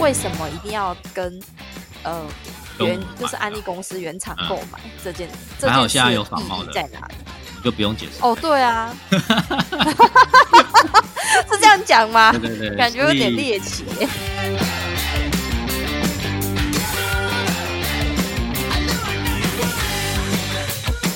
为什么一定要跟呃原就是安利公司原厂购买这件这件事还好现在有仿冒的在哪里？就不用解释。哦，对啊，是这样讲吗？对对对，感觉有点猎奇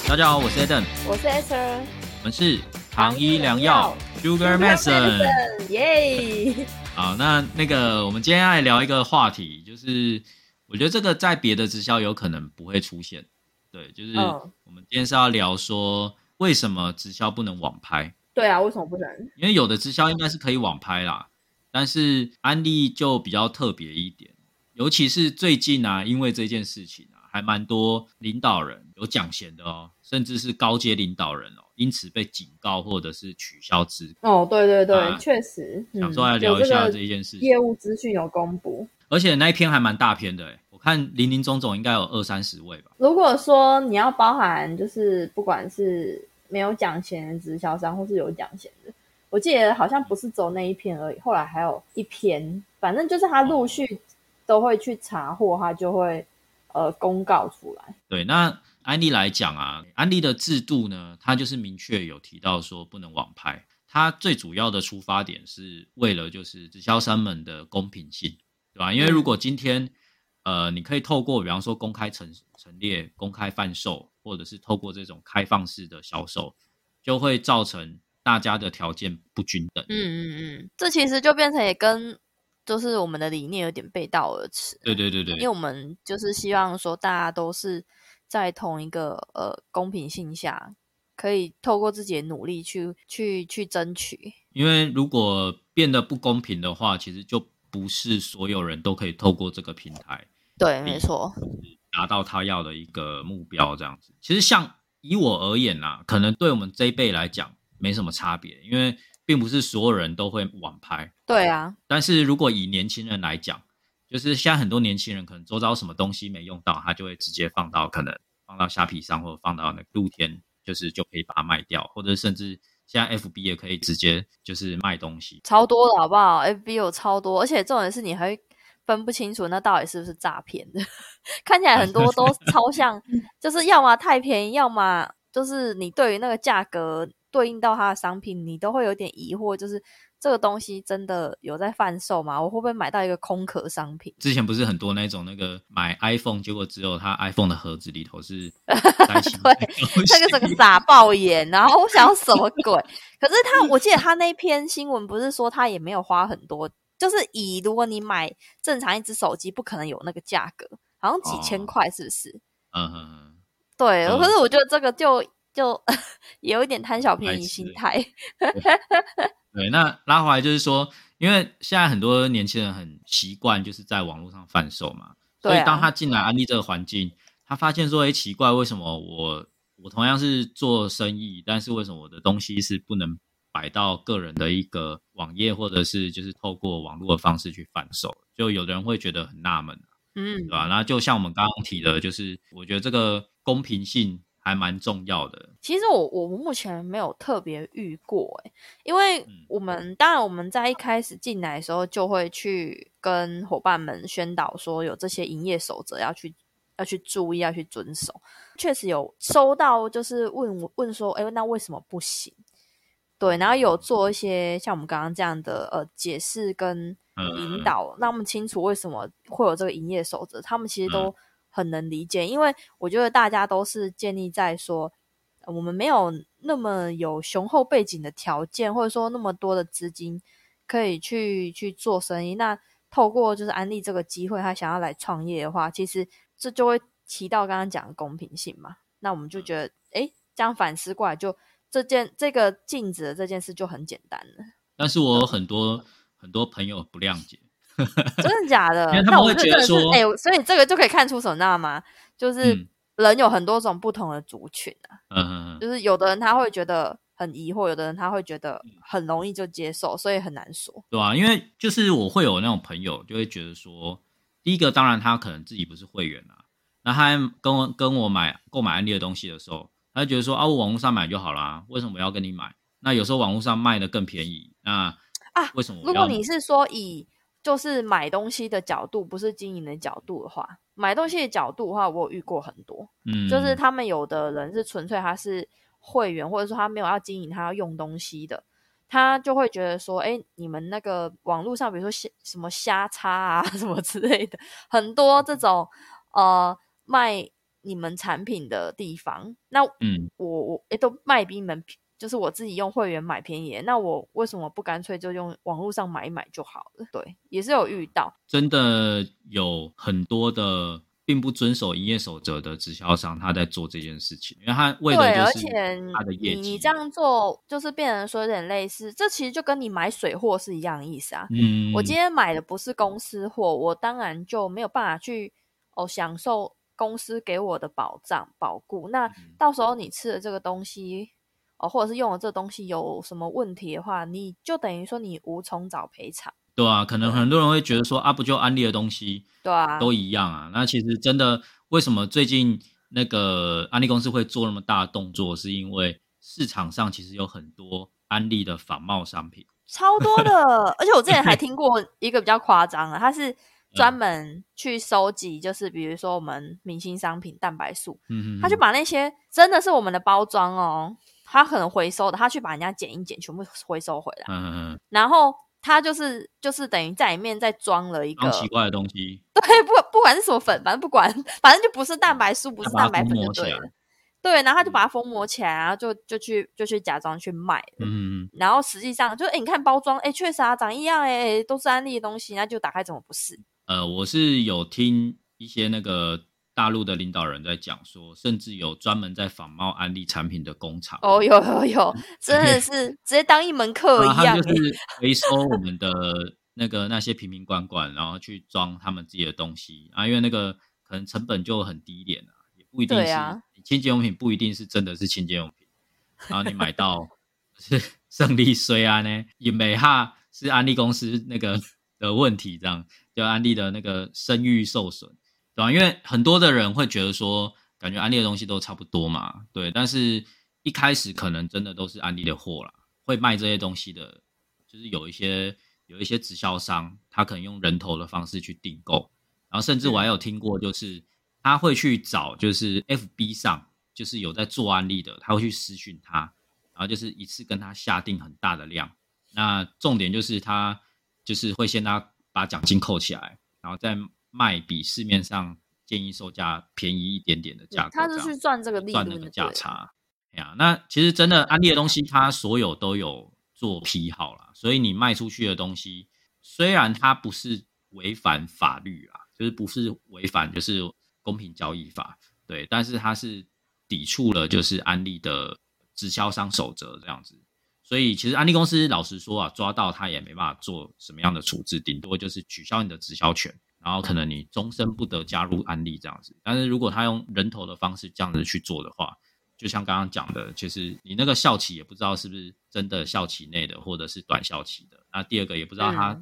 大家好，我是 Eden，我是 Esther，我们是糖医良药 Sugar Medicine。耶！好，那那个我们今天要来聊一个话题，就是我觉得这个在别的直销有可能不会出现。对，就是嗯我们今天是要聊说为什么直销不能网拍，对啊，为什么不能？因为有的直销应该是可以网拍啦，但是安利就比较特别一点，尤其是最近啊，因为这件事情啊，还蛮多领导人有奖衔的哦，甚至是高阶领导人哦，因此被警告或者是取消资格。哦，对对对，啊确实，想说来聊一下这一件事情，业务资讯有公布。而且那一篇还蛮大篇的诶，我看林林总总应该有二三十位吧。如果说你要包含，就是不管是没有奖钱的直销商，或是有奖钱的，我记得好像不是走那一篇而已，后来还有一篇，反正就是他陆续都会去查获，他就会呃公告出来。对，那安利来讲啊，安利的制度呢，它就是明确有提到说不能网拍。它最主要的出发点是为了就是直销商们的公平性，对吧？因为如果今天呃，你可以透过比方说公开陈陈列、公开贩售，或者是透过这种开放式的销售，就会造成大家的条件不均等。嗯嗯嗯，这其实就变成也跟就是我们的理念有点背道而驰。对对对对因为我们就是希望说大家都是在同一个呃公平性下，可以透过自己的努力去去去争取。因为如果变得不公平的话，其实就不是所有人都可以透过这个平台对，没错。达到他要的一个目标，这样子。其实像以我而言啦，可能对我们这一辈来讲没什么差别，因为并不是所有人都会网拍。对啊，但是如果以年轻人来讲，就是现在很多年轻人可能周遭什么东西没用到，他就会直接放到可能放到虾皮上，或者放到那个露天，就是就可以把它卖掉，或者甚至现在 FB 也可以直接就是卖东西。超多的好不好？FB 有超多，而且重点是你还会分不清楚那到底是不是诈骗的，看起来很多都超像，就是要么太便宜，要么就是你对于那个价格对应到它的商品，你都会有点疑惑，就是这个东西真的有在贩售吗？我会不会买到一个空壳商品？之前不是很多那种那个买 iPhone，结果只有它 iPhone 的盒子里头是 对那个整个傻爆眼，然后我想要什么鬼？可是他，我记得他那篇新闻不是说他也没有花很多，就是以如果你买正常一只手机，不可能有那个价格，好像几千哦块，是不是？嗯哼哼，对，嗯可是我觉得这个就就 有一点贪小便宜心态。对，那拉回来就是说，因为现在很多年轻人很习惯就是在网络上贩售嘛，所以当他进来安利这个环境，他发现说，哎，奇怪，为什么我我同样是做生意，但是为什么我的东西是不能摆到个人的一个网页，或者是就是透过网络的方式去贩售？就有的人会觉得很纳闷，嗯对，吧？那就像我们刚刚提的，就是我觉得这个公平性还蛮重要的。其实我我目前没有特别遇过诶，因为嗯我们、当然我们在一开始进来的时候就会去跟伙伴们宣导说有这些营业守则要去要去注意要去遵守。确实有收到就是问我问说，哎，那为什么不行？对，然后有做一些像我们刚刚这样的呃解释跟嗯引导，让他们清楚为什么会有这个营业守则，他们其实都很能理解，因为我觉得大家都是建立在说，呃我们没有那么有雄厚背景的条件，或者说那么多的资金可以去去做生意。那透过就是安利这个机会，他想要来创业的话，其实这就会提到刚刚讲的公平性嘛。那我们就觉得，诶，这样反思过来就，这件这个禁止的这件事就很简单了。但是我有很多很多朋友不谅解，真的假的？那我觉得说哎、所以这个就可以看出什么，吗？就是嗯人有很多种不同的族群啊，嗯嗯嗯，就是有的人他会觉得很疑惑，有的人他会觉得很容易就接受，所以很难说。对啊，因为就是我会有那种朋友就会觉得说，第一个当然他可能自己不是会员啊，那他跟我跟我买购买安利的东西的时候，他就觉得说啊，我网络上买就好啦，为什么要跟你买？那有时候网络上卖的更便宜，那啊，为什么？如果你是说以就是买东西的角度，不是经营的角度的话，买东西的角度的话，我有遇过很多，嗯，就是他们有的人是纯粹他是会员，或者说他没有要经营，他要用东西的。他就会觉得说，哎，你们那个网络上，比如说虾什么虾叉啊，什么之类的，很多这种呃卖你们产品的地方，那嗯，我我哎都卖比你们，就是我自己用会员买便宜，那我为什么不干脆就用网络上买一买就好了？对，也是有遇到，真的有很多的。并不遵守营业守则的直销商，他在做这件事情，因为他为的就是他的业绩。你这样做就是变成说有点类似，这其实就跟你买水货是一样的意思啊。嗯，我今天买的不是公司货，我当然就没有办法去哦享受公司给我的保障保固。那到时候你吃的这个东西哦，或者是用了这东西有什么问题的话，你就等于说你无从找赔偿。对啊，可能很多人会觉得说啊，不就安利的东西，对啊，都一样啊。那其实真的，为什么最近那个安利公司会做那么大的动作，是因为市场上其实有很多安利的仿冒商品，超多的。而且我之前还 听过一个比较夸张的，他是专门去收集，就是比如说我们明星商品蛋白素，嗯他就把那些真的是我们的包装哦，他可能回收的，他去把人家剪一剪，全部回收回来，嗯嗯嗯，然后。他就是就是等于在里面再装了一个奇怪的东西，对，不不管是什么粉，反正不管，反正就不是蛋白素，不是蛋白粉就对了。对，然后他就把它封膜起来，然后就就去就去假装去卖。嗯嗯。然后实际上就哎，你看包装，哎，确实啊，长一样，哎，都是安利的东西，那就打开怎么不是？呃，我是有听一些那个。大陆的领导人在讲说，甚至有专门在仿冒安利产品的工厂。哦，有有有，真的是直接当一门课一样。就是回收我们的那个那些瓶瓶罐罐，然后去装他们自己的东西啊，因为那个可能成本就很低廉啊，也不一定是清洁用品，不一定是真的是清洁用品。然后你买到 是胜利虽安呢，也没哈是安利公司那个的问题，这样就安利的那个声誉受损。对吧？因为很多的人会觉得说，感觉安利的东西都差不多嘛，对。但是一开始可能真的都是安利的货啦，会卖这些东西的，就是有一些有一些直销商，他可能用人头的方式去订购，然后甚至我还有听过，就是他会去找，就是 FB 上就是有在做安利的，他会去私讯他，然后就是一次跟他下定很大的量。那重点就是他就是会先他把奖金扣起来，然后再。卖比市面上建议售价便宜一点点的价格，他是去赚这个利赚那个价差。哎呀，那其实真的安利的东西，它所有都有做批号啦，所以你卖出去的东西，虽然它不是违反法律啊，就是不是违反就是公平交易法，对，但是它是抵触了就是安利的直销商守则这样子。所以其实安利公司老实说啊，抓到他也没办法做什么样的处置，顶多就是取消你的直销权。然后可能你终身不得加入安利这样子，但是如果他用人头的方式这样子去做的话，就像刚刚讲的，其实你那个校企也不知道是不是真的校企内的，或者是短校企的。那第二个也不知道它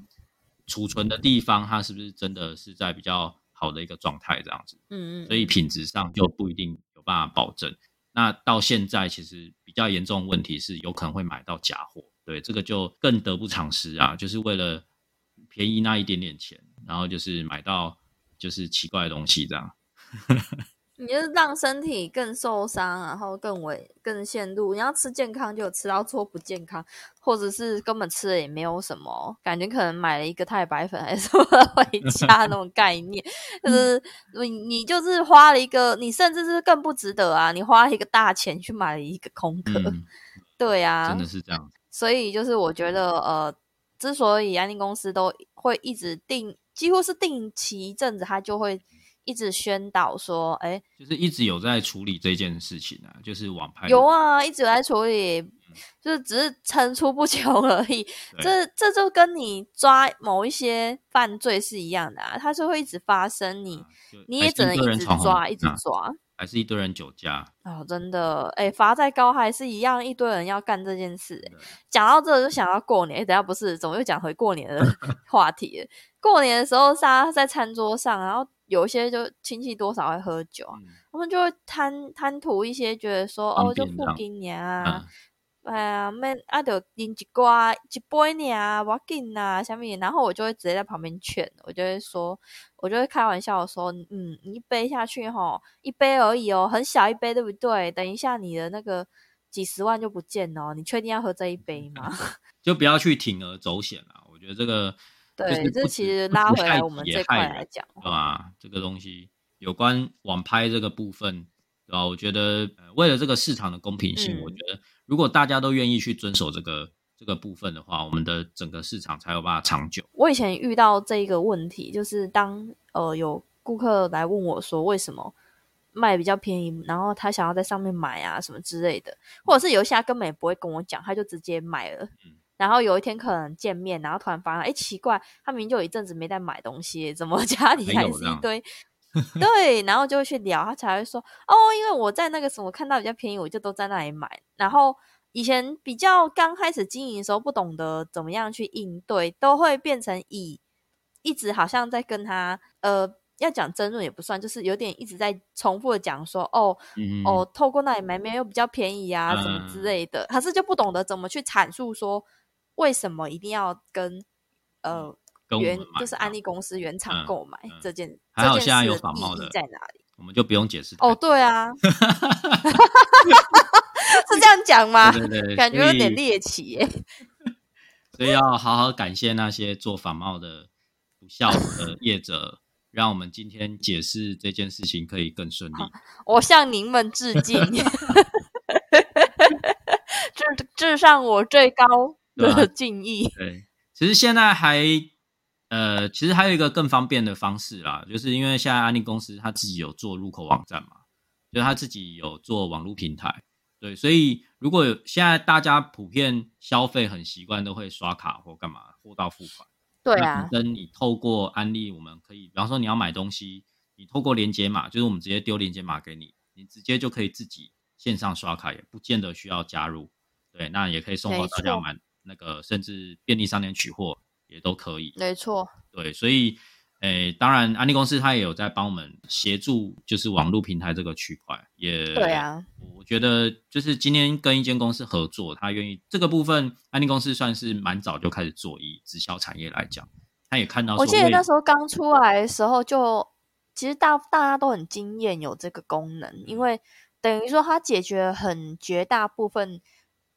储存的地方，它是不是真的是在比较好的一个状态这样子。嗯嗯。所以品质上就不一定有办法保证。那到现在其实比较严重的问题是有可能会买到假货，对这个就更得不偿失啊，就是为了。便宜那一点点钱，然后就是买到就是奇怪的东西，这样，你就是让身体更受伤，然后更危更陷入。你要吃健康，就吃到错不健康，或者是根本吃了也没有什么感觉，可能买了一个太白粉还是什么回家那种概念，就是你你就是花了一个，你甚至是更不值得啊！你花了一个大钱去买了一个空壳，对呀，真的是这样。所以就是我觉得呃。之所以安利公司都会一直定，几乎是定期一阵子，他就会一直宣导说，哎，就是一直有在处理这件事情啊，就是网拍有啊，一直有在处理，就是只是层出不穷而已。这这就跟你抓某一些犯罪是一样的啊，它是会一直发生，你你也只能一直抓，一直抓。还是一堆人酒驾。哦，真的，哎，罚再高还是一样，一堆人要干这件事。欸讲到这就想到过年，哎，等下不是，怎么又讲回过年的 话题了？过年的时候，大家在餐桌上，然后有一些就亲戚多少会喝酒，嗯他们就会贪贪图一些，觉得说哦，就付方便这样给你啊。嗯哎呀，免啊，就饮一瓜一杯尔，我紧呐，下面，然后我就会直接在旁边劝，我就会说，我就会开玩笑说，嗯，你一杯下去吼，一杯而已哦，很小一杯，对不对？等一下你的那个几十万就不见哦，你确定要喝这一杯吗？就不要去铤而走险了。我觉得这个对，就是这其实拉回来我们这块来讲，对吧？这个东西有关网拍这个部分，对吧？我觉得、呃、为了这个市场的公平性，嗯我觉得如果大家都愿意去遵守这个这个部分的话，我们的整个市场才有办法长久。我以前遇到这一个问题，就是当呃有顾客来问我说为什么卖比较便宜，然后他想要在上面买啊什么之类的，或者是有一些他根本也不会跟我讲，他就直接买了。嗯然后有一天可能见面，然后突然发现，哎，奇怪，他明明就有一阵子没在买东西，怎么 家里还是一堆？对，然后就会去聊，他才会说，哦，因为我在那个什么看到比较便宜，我就都在那里买。然后以前比较刚开始经营的时候，不懂得怎么样去应对，都会变成以一直好像在跟他呃，要讲争论也不算，就是有点一直在重复的讲说，哦嗯，哦，透过那里买没有比较便宜啊，什么之嗯。类的，可是就不懂得怎么去阐述说为什么一定要跟呃原跟我们买就是安利公司原厂嗯购买嗯这件，还好现在有仿冒的在哪里？我们就不用解释哦，多。对啊，是这样讲吗？对对对，感觉有点猎奇耶。所以要好好感谢那些做仿冒的不孝的 业者，让我们今天解释这件事情可以更顺利。我向您们致敬，致致上我最高的敬意。对，其实现在还呃，其实还有一个更方便的方式啦，就是因为现在安利公司它自己有做入口网站嘛，就是它自己有做网络平台。对，所以如果有现在大家普遍消费很习惯，都会刷卡或干嘛货到付款。那对啊，本身你透过安利，我们可以，比方说你要买东西，你透过连接码，就是我们直接丢连接码给你，你直接就可以自己线上刷卡，也不见得需要加入。对，那也可以送到没错大家买那个，甚至便利商店取货也都可以。没错，对，所以，诶，当然，安利公司它也有在帮我们协助，就是网络平台这个区块，也对啊，我觉得就是今天跟一间公司合作，他愿意这个部分，安利公司算是蛮早就开始做，以直销产业来讲，他也看到我记得那时候刚出来的时候就，其实大大家都很惊艳有这个功能，因为等于说它解决很绝大部分，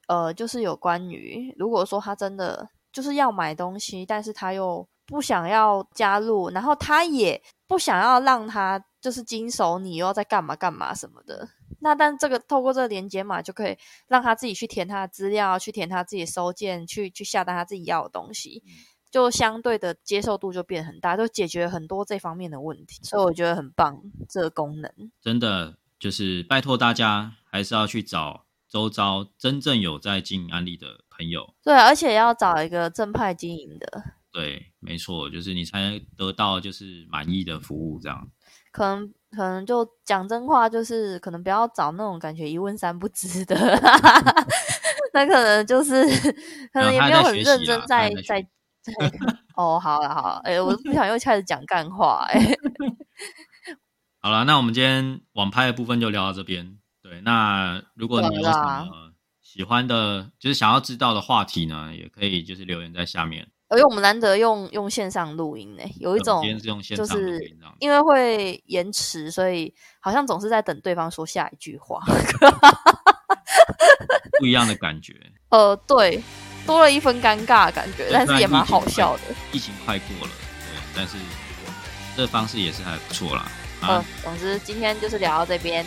呃，就是有关于如果说他真的就是要买东西，但是他又不想要加入，然后他也不想要让他就是经手你又要在干嘛干嘛什么的。那但这个透过这个连接码就可以让他自己去填他的资料，去填他自己的收件，去去下单他自己要的东西。就相对的接受度就变很大，就解决很多这方面的问题，所以我觉得很棒这个功能。真的就是拜托大家，还是要去找周遭真正有在经营安利的朋友。对，而且要找一个正派经营的，对，没错，就是你才能得到就是满意的服务，这样。可能可能就讲真话，就是可能不要找那种感觉一问三不知的，那可能就是可能也没有很认真在在在。哦，好了好了，哎、我不想又开始讲干话、哎。好了，那我们今天网拍的部分就聊到这边。对，那如果你有什么喜欢的，就是想要知道的话题呢，也可以就是留言在下面。而且我们难得用用线上录音呢，有一种今天是用线就上录是音这样子因为会延迟，所以好像总是在等对方说下一句话。不一样的感觉。呃，对，多了一分尴尬的感觉，但是也蛮好笑的。疫情快过了，对，但是这方式也是还不错啦。呃啊，，总之今天就是聊到这边，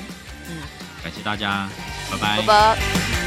嗯，感谢大家，拜拜拜拜。